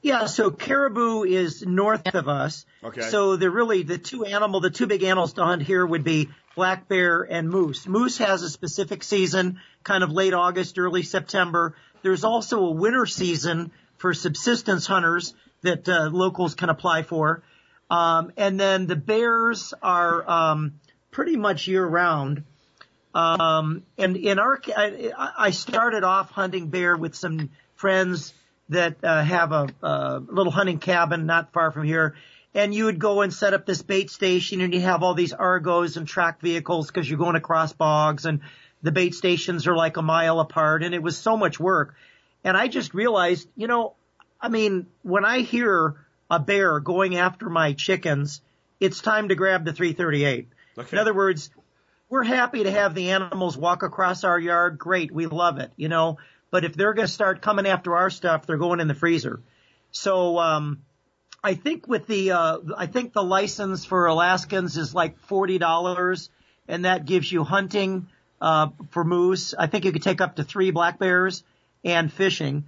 Yeah, so caribou is north of us. Okay. So the really the two animal, the two big animals to hunt here would be black bear and moose. Moose has a specific season, kind of late August, early September. There's also a winter season for subsistence hunters that uh, locals can apply for. Um, and then the bears are um, pretty much year round. Um, and in our, I, I started off hunting bear with some friends that uh, have a, a little hunting cabin not far from here. And you would go and set up this bait station and you have all these Argos and track vehicles because you're going across bogs and the bait stations are like a mile apart and it was so much work. And I just realized, you know, I mean, when I hear a bear going after my chickens, it's time to grab the 338. Okay. In other words, we're happy to have the animals walk across our yard. Great. We love it, you know, but if they're going to start coming after our stuff, they're going in the freezer. So, um, I think with the, uh, I think the license for Alaskans is like $40 and that gives you hunting, uh, for moose. I think you could take up to three black bears and fishing.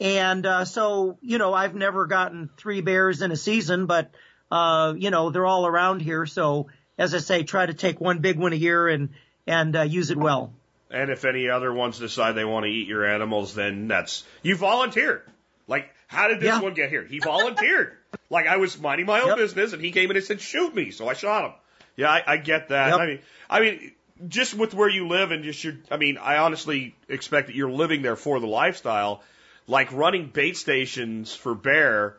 And, uh, so, you know, I've never gotten three bears in a season, but, uh, you know, they're all around here. So as I say, try to take one big one a year and, and, uh, use it well. And if any other ones decide they want to eat your animals, then that's you volunteered. Like, how did this Yeah. one get here? He volunteered. (laughs) like I was minding my own Yep. business, and he came in and said, "Shoot me," so I shot him. Yeah, I, I get that. Yep. I mean, I mean, just with where you live and just your, I mean, I honestly expect that you're living there for the lifestyle. Like running bait stations for bear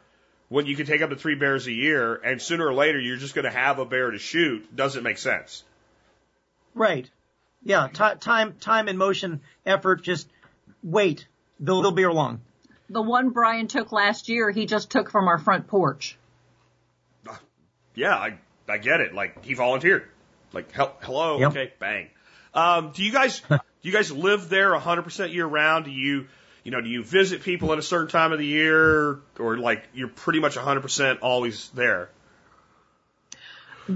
when you can take up to three bears a year, and sooner or later you're just going to have a bear to shoot doesn't make sense. Right. Yeah. Ti time, time and motion effort. Just wait. They'll, they'll be along. The one Brian took last year, he just took from our front porch. (sighs) yeah, I I get it. Like he volunteered. Like hel- hello, Yep. okay, bang. Um, do you guys (laughs) do you guys live there 100% year round? Do you you know do you visit people at a certain time of the year, or like you're pretty much 100% always there?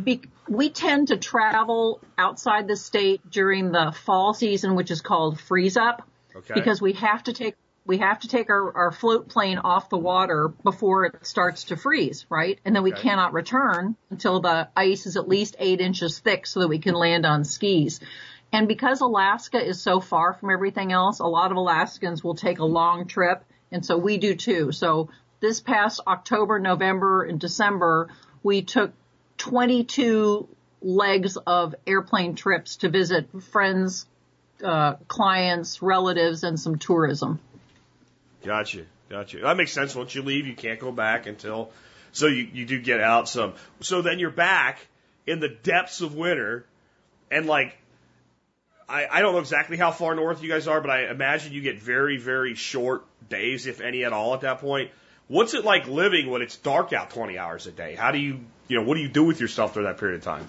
Be- we tend to travel outside the state during the fall season, which is called freeze up, Okay. because we have to take we have to take our, our float plane off the water before it starts to freeze, right? And then we Okay. cannot return until the ice is at least eight inches thick so that we can land on skis. And because Alaska is so far from everything else, a lot of Alaskans will take a long trip, and so we do too. So this past October, November, and December, we took 22 legs of airplane trips to visit friends, uh, clients, relatives, and some tourism. Gotcha, gotcha. That makes sense. Once you leave, you can't go back until. So you you do get out some. So then you're back in the depths of winter, and like. I, I don't know exactly how far north you guys are, but I imagine you get very, very short days, if any at all, at that point. What's it like living when it's dark out 20 hours a day? How do you, you know, what do you do with yourself during that period of time?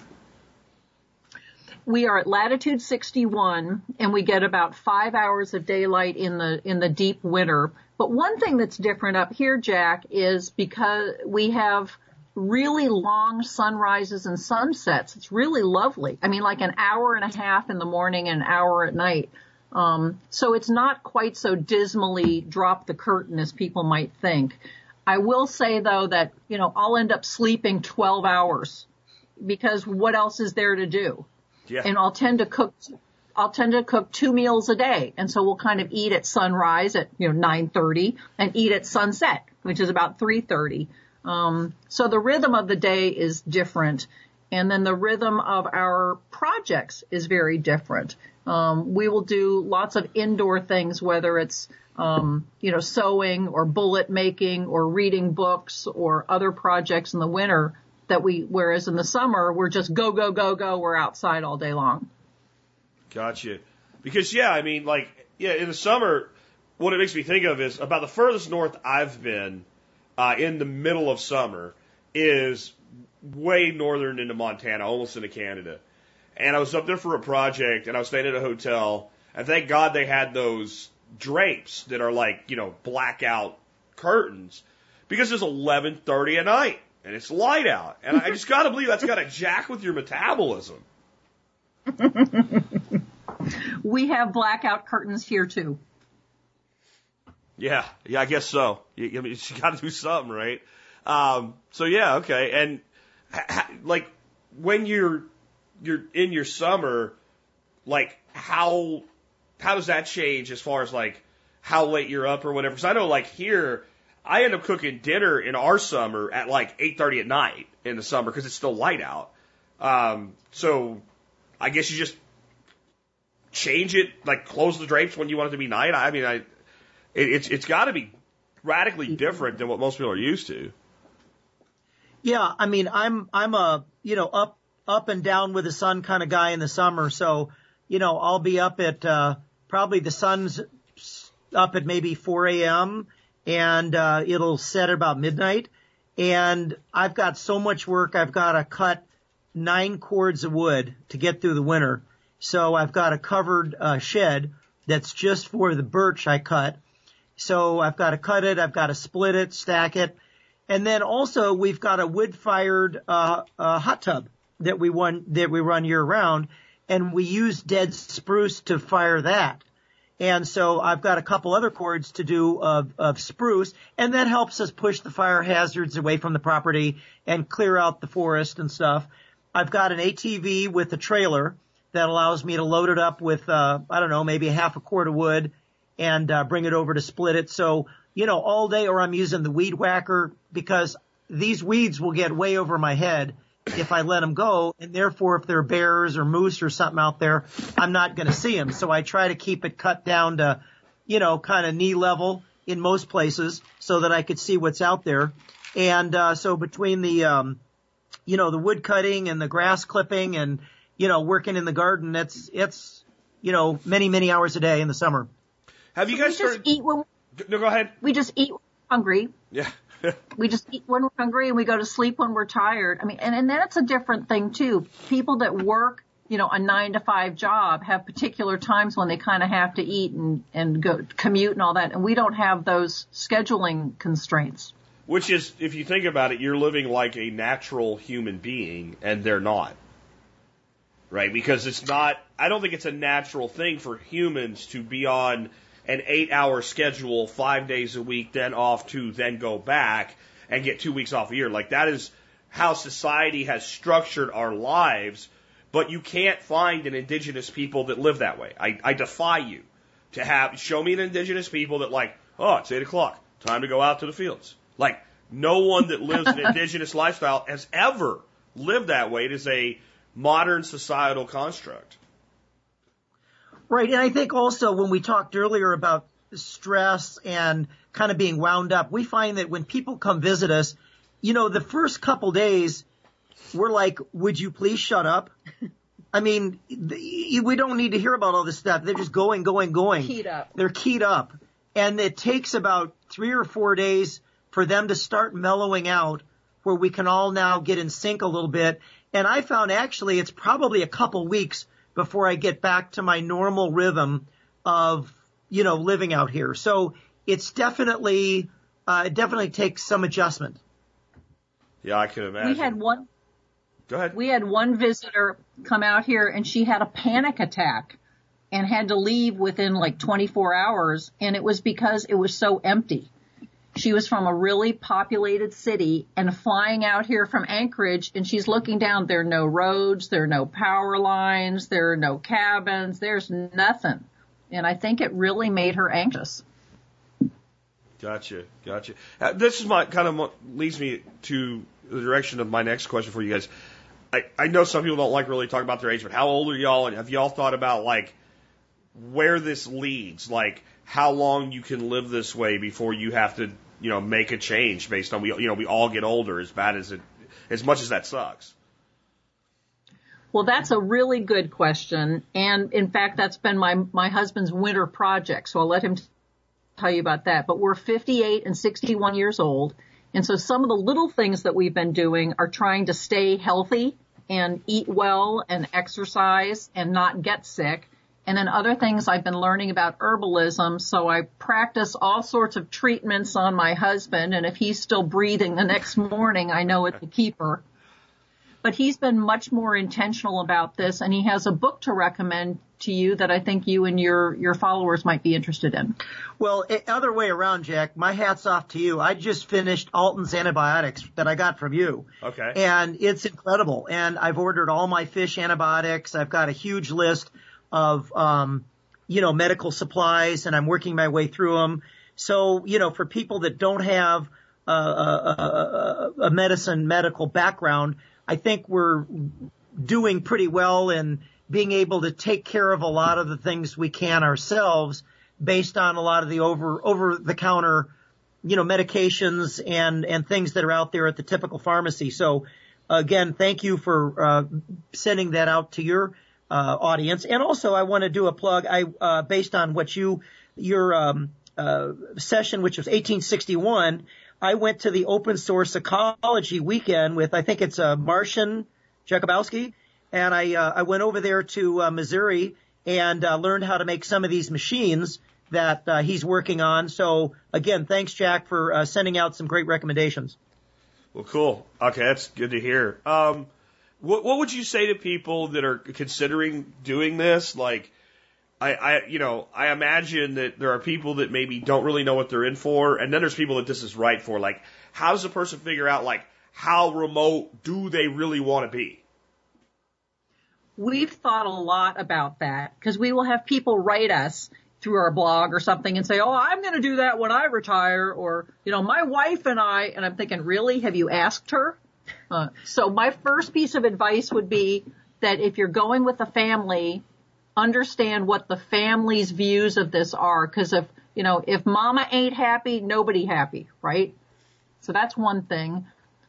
we are at latitude 61 and we get about five hours of daylight in the in the deep winter but one thing that's different up here jack is because we have really long sunrises and sunsets it's really lovely i mean like an hour and a half in the morning and an hour at night um, so it's not quite so dismally drop the curtain as people might think i will say though that you know i'll end up sleeping 12 hours because what else is there to do Yeah. and I'll tend to cook I'll tend to cook two meals a day. And so we'll kind of eat at sunrise at, you know, 9:30 and eat at sunset, which is about 3:30. Um, so the rhythm of the day is different. And then the rhythm of our projects is very different. Um, we will do lots of indoor things, whether it's, um, you know, sewing or bullet making or reading books or other projects in the winter that we, whereas in the summer, we're just go, go, go, go. We're outside all day long. Gotcha. Because yeah, I mean, like, yeah, in the summer, what it makes me think of is about the furthest north I've been uh, in the middle of summer is way northern into Montana, almost into Canada. And I was up there for a project and I was staying at a hotel and thank God they had those drapes that are like, you know, blackout curtains because it's 11:30 at night and it's light out. And I just got to believe that's got to jack with your metabolism. (laughs) we have blackout curtains here too. Yeah, yeah, I guess so. You, I mean, (laughs) you got to do something, right? Um, so yeah, okay. And like when you're you're in your summer, like how how does that change as far as like how late you're up or whatever? Because I know like here, I end up cooking dinner in our summer at like 8:30 at night in the summer because it's still light out. Um, so I guess you just change it, like close the drapes when you want it to be night. I mean, I it, it's it's got to be radically different than what most people are used to. Yeah, I mean, I'm I'm a you know up up and down with the sun kind of guy in the summer, so you know I'll be up at uh, probably the sun's up at maybe 4 a.m. and uh, it'll set at about midnight, and I've got so much work. I've got to cut nine cords of wood to get through the winter, so I've got a covered uh, shed that's just for the birch I cut. So I've got to cut it, I've got to split it, stack it, and then also we've got a wood-fired uh, uh, hot tub that we run that we run year round, and we use dead spruce to fire that. And so I've got a couple other cords to do of, of spruce, and that helps us push the fire hazards away from the property and clear out the forest and stuff. I've got an ATV with a trailer that allows me to load it up with, uh, I don't know, maybe a half a cord of wood and uh, bring it over to split it. So you know, all day or I'm using the weed whacker because these weeds will get way over my head if I let them go. And therefore, if there are bears or moose or something out there, I'm not going to see them. So I try to keep it cut down to, you know, kind of knee level in most places so that I could see what's out there. And, uh, so between the, um, you know, the wood cutting and the grass clipping and, you know, working in the garden, it's, it's, you know, many, many hours a day in the summer. Have you guys we started? just eat when no, go ahead. we just eat when we're hungry. Yeah. (laughs) We just eat when we're hungry and we go to sleep when we're tired. I mean, and, and that's a different thing too. People that work, you know, a nine to five job have particular times when they kind of have to eat and, and go commute and all that. And we don't have those scheduling constraints. Which is, if you think about it, you're living like a natural human being, and they're not. Right? Because it's not, I don't think it's a natural thing for humans to be on an eight hour schedule, five days a week, then off to then go back and get two weeks off a year. Like that is how society has structured our lives, but you can't find an indigenous people that live that way. I, I defy you to have, show me an indigenous people that like, oh, it's eight o'clock, time to go out to the fields. Like, no one that lives an (laughs) indigenous lifestyle has ever lived that way. It is a modern societal construct. Right. And I think also when we talked earlier about stress and kind of being wound up, we find that when people come visit us, you know, the first couple days, we're like, would you please shut up? I mean, we don't need to hear about all this stuff. They're just going, going, going. Keyed up. They're keyed up. And it takes about three or four days for them to start mellowing out where we can all now get in sync a little bit. And I found actually it's probably a couple weeks before I get back to my normal rhythm of, you know, living out here. So it's definitely, uh, it definitely takes some adjustment. Yeah, I can imagine. We had one Go ahead. We had one visitor come out here and she had a panic attack and had to leave within like 24 hours and it was because it was so empty. She was from a really populated city and flying out here from Anchorage and she's looking down. There are no roads. There are no power lines. There are no cabins. There's nothing. And I think it really made her anxious. Gotcha, gotcha. Uh, this is my kind of leads me to the direction of my next question for you guys. I, I know some people don't like really talking about their age, but how old are y'all? And have y'all thought about like where this leads? Like how long you can live this way before you have to, you know, make a change based on we, you know, we all get older as bad as it, as much as that sucks. Well, that's a really good question. And in fact, that's been my, my husband's winter project. So I'll let him tell you about that. But we're 58 and 61 years old And so some of the little things that we've been doing are trying to stay healthy and eat well and exercise and not get sick. And then other things I've been learning about herbalism. So I practice all sorts of treatments on my husband. And if he's still breathing the next morning, I know it's a keeper. But he's been much more intentional about this and he has a book to recommend to you that I think you and your, your followers might be interested in. Well, eh, other way around, Jack, my hat's off to you. I just finished Alton's antibiotics that I got from you. Okay. And it's incredible. And I've ordered all my fish antibiotics. I've got a huge list of, um, you know, medical supplies and I'm working my way through them. So, you know, for people that don't have a, a, a, medicine medical background, I think we're doing pretty well in being able to take care of a lot of the things we can ourselves based on a lot of the over, over the counter, you know, medications and, and things that are out there at the typical pharmacy. So again, thank you for, uh, sending that out to your, uh, audience. And also I want to do a plug. I, uh, based on what you, your, um, uh, session, which was 1861, I went to the open source ecology weekend with, I think it's, uh, Marcin Jakubowski and I uh, I went over there to uh, Missouri and uh, learned how to make some of these machines that uh, he's working on. So again, thanks Jack for sending out some great recommendations. Well, cool. Okay, that's good to hear. Um, what what would you say to people that are considering doing this? Like, I, I you know I imagine that there are people that maybe don't really know what they're in for, and then there's people that this is right for. Like, how does a person figure out like how remote do they really want to be? We've thought a lot about that because we will have people write us through our blog or something and say, "Oh, I'm going to do that when I retire," or you know, my wife and I. And I'm thinking, really, have you asked her? Uh, so my first piece of advice would be that if you're going with a family, understand what the family's views of this are. Because if you know, if mama ain't happy, nobody happy, right? So that's one thing.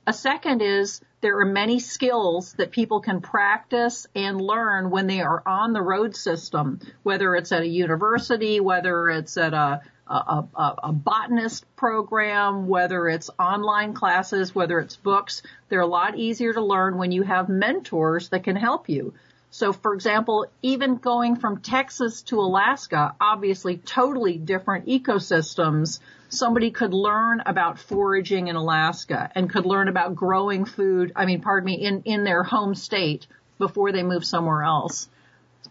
A second is there are many skills that people can practice and learn when they are on the road system, whether it's at a university, whether it's at a, a, a, a botanist program, whether it's online classes, whether it's books. They're a lot easier to learn when you have mentors that can help you. So for example, even going from Texas to Alaska, obviously totally different ecosystems somebody could learn about foraging in Alaska and could learn about growing food, I mean, pardon me, in, in their home state before they move somewhere else.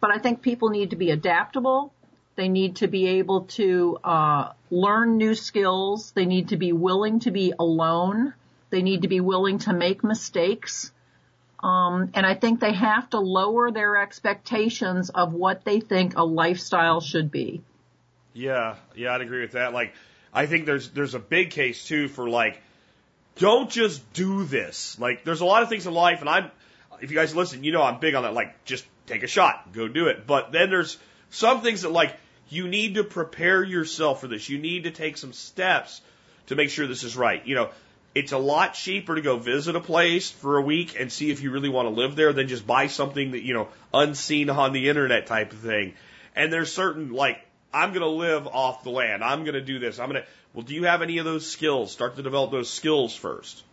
But I think people need to be adaptable. They need to be able to uh, learn new skills. They need to be willing to be alone. They need to be willing to make mistakes. Um, and I think they have to lower their expectations of what they think a lifestyle should be. Yeah, yeah, I'd agree with that. Like, I think there's there's a big case too for like, don't just do this. Like, there's a lot of things in life, and I'm, if you guys listen, you know I'm big on that. Like, just take a shot, go do it. But then there's some things that like you need to prepare yourself for this. You need to take some steps to make sure this is right. You know, it's a lot cheaper to go visit a place for a week and see if you really want to live there than just buy something that, you know, unseen on the internet type of thing. And there's certain like I'm going to live off the land. I'm going to do this. I'm going to. Well, do you have any of those skills? Start to develop those skills first.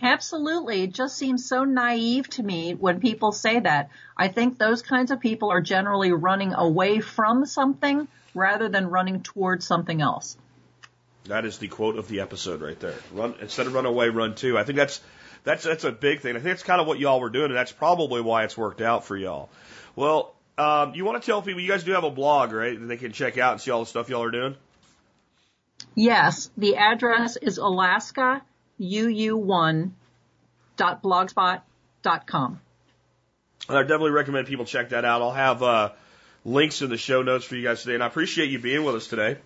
Absolutely. It just seems so naive to me when people say that. I think those kinds of people are generally running away from something rather than running towards something else. That is the quote of the episode right there. Run instead of run away, run to. I think that's that's that's a big thing. I think that's kind of what y'all were doing, and that's probably why it's worked out for y'all. Well, um, you want to tell people you guys do have a blog, right? That they can check out and see all the stuff y'all are doing. Yes, the address is Alaska uu1.blogspot.com. I definitely recommend people check that out. I'll have uh, links in the show notes for you guys today, and I appreciate you being with us today.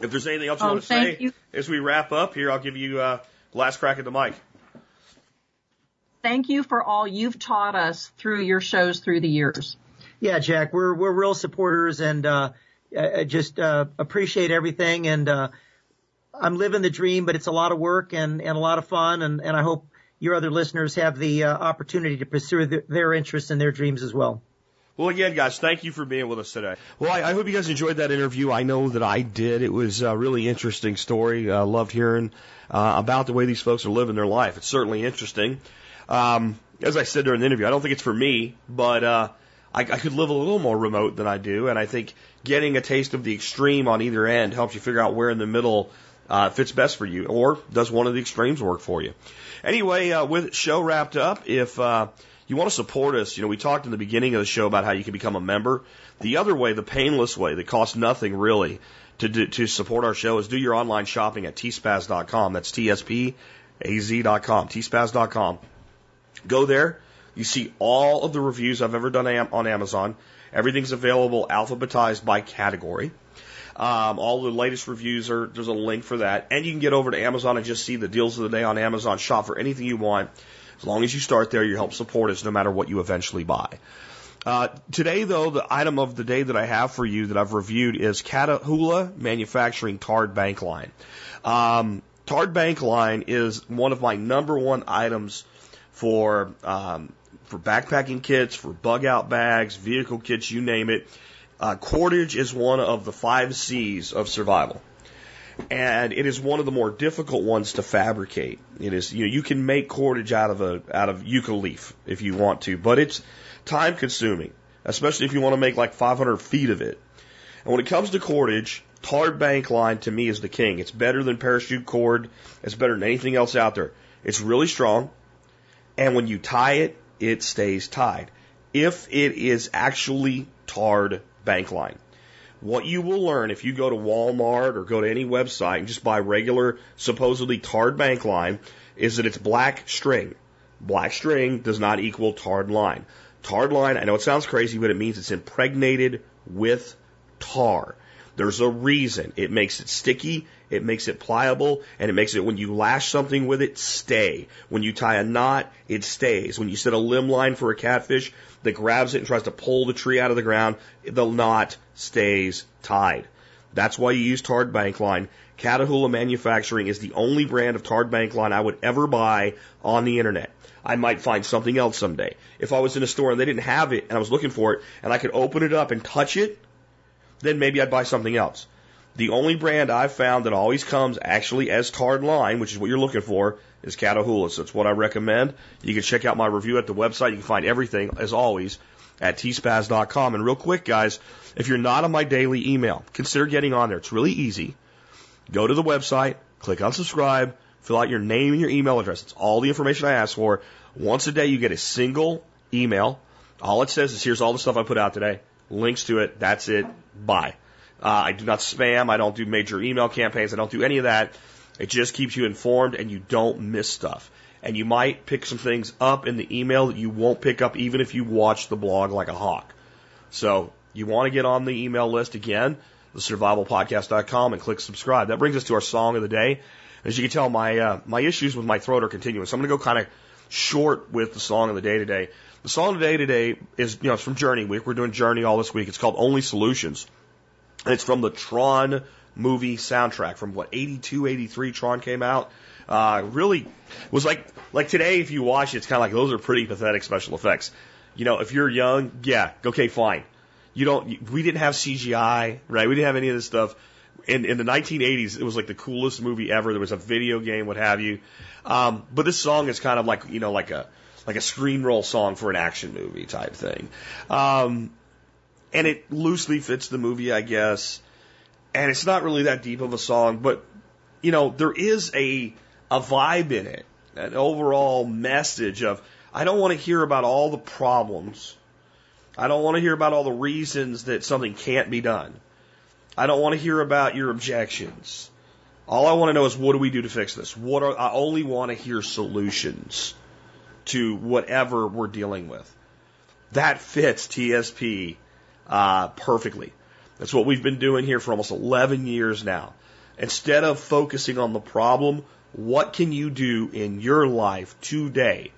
If there's anything else you oh, want to say you. as we wrap up here, I'll give you uh, last crack at the mic. Thank you for all you've taught us through your shows through the years. Yeah, Jack, we're we're real supporters and uh, uh, just uh, appreciate everything. And uh, I'm living the dream, but it's a lot of work and and a lot of fun. And and I hope your other listeners have the uh, opportunity to pursue the, their interests and their dreams as well. Well, again, guys, thank you for being with us today. Well, I, I hope you guys enjoyed that interview. I know that I did. It was a really interesting story. Uh, loved hearing uh, about the way these folks are living their life. It's certainly interesting. Um, as I said during the interview, I don't think it's for me, but uh, I, I could live a little more remote than I do, and I think getting a taste of the extreme on either end helps you figure out where in the middle uh, fits best for you, or does one of the extremes work for you? Anyway, uh, with show wrapped up, if uh, you want to support us, you know, we talked in the beginning of the show about how you can become a member. The other way, the painless way, that costs nothing really to do, to support our show is do your online shopping at tspaz.com. That's T-S-P-A-Z.com, tspaz.com. Go there. You see all of the reviews I've ever done on Amazon. Everything's available alphabetized by category. Um, all the latest reviews are, there's a link for that. And you can get over to Amazon and just see the deals of the day on Amazon. Shop for anything you want. As long as you start there, you help support us no matter what you eventually buy. Uh, today, though, the item of the day that I have for you that I've reviewed is Catahoula Manufacturing Tarred Bank Line. Um, tarred Bank Line is one of my number one items for um, for backpacking kits, for bug out bags, vehicle kits, you name it. Uh, cordage is one of the five C's of survival. And it is one of the more difficult ones to fabricate. It is, you know, you can make cordage out of a, out of yucca leaf if you want to, but it's time consuming, especially if you want to make like 500 feet of it. And when it comes to cordage, tarred bank line to me is the king. It's better than parachute cord. It's better than anything else out there. It's really strong. And when you tie it, it stays tied. If it is actually tarred bank line. What you will learn if you go to Walmart or go to any website and just buy regular, supposedly tarred bank line, is that it's black string. Black string does not equal tarred line. Tarred line, I know it sounds crazy, but it means it's impregnated with tar. There's a reason. It makes it sticky, it makes it pliable, and it makes it when you lash something with it, stay. When you tie a knot, it stays. When you set a limb line for a catfish that grabs it and tries to pull the tree out of the ground, the knot stays tied. That's why you use tarred bank line. Catahoula Manufacturing is the only brand of tarred bank line I would ever buy on the internet. I might find something else someday. If I was in a store and they didn't have it and I was looking for it and I could open it up and touch it, then maybe I'd buy something else. The only brand I've found that always comes actually as tarred line, which is what you're looking for, is Catahoula. So it's what I recommend. You can check out my review at the website. You can find everything, as always, at tspaz.com. And real quick, guys, if you're not on my daily email, consider getting on there. It's really easy. Go to the website, click on subscribe, fill out your name and your email address. It's all the information I ask for. Once a day, you get a single email. All it says is here's all the stuff I put out today links to it. That's it. Bye. Uh, I do not spam. I don't do major email campaigns. I don't do any of that. It just keeps you informed and you don't miss stuff. And you might pick some things up in the email that you won't pick up even if you watch the blog like a hawk. So you want to get on the email list again, thesurvivalpodcast.com and click subscribe. That brings us to our song of the day. As you can tell, my, uh, my issues with my throat are continuing. So I'm going to go kind of short with the song of the day today. The song today today is you know it's from Journey Week. We're doing Journey all this week. It's called Only Solutions, and it's from the Tron movie soundtrack from what 82, 83 Tron came out. Uh, really was like like today if you watch it, it's kind of like those are pretty pathetic special effects. You know, if you're young, yeah, okay, fine. You don't. We didn't have CGI, right? We didn't have any of this stuff. In, in the 1980s, it was like the coolest movie ever. There was a video game, what have you. Um, but this song is kind of like you know like a like a screen roll song for an action movie type thing. Um, and it loosely fits the movie, I guess. And it's not really that deep of a song, but you know, there is a a vibe in it, an overall message of I don't want to hear about all the problems. I don't want to hear about all the reasons that something can't be done. I don't want to hear about your objections. All I want to know is what do we do to fix this? What are, I only want to hear solutions to whatever we're dealing with. That fits TSP uh, perfectly. That's what we've been doing here for almost 11 years now. Instead of focusing on the problem, what can you do in your life today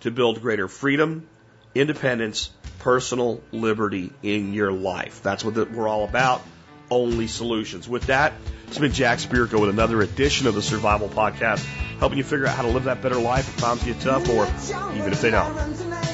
to build greater freedom, independence, personal liberty in your life? That's what we're all about. Only solutions. With that, it's been Jack Spirko with another edition of the Survival Podcast helping you figure out how to live that better life if times get tough or even if they don't.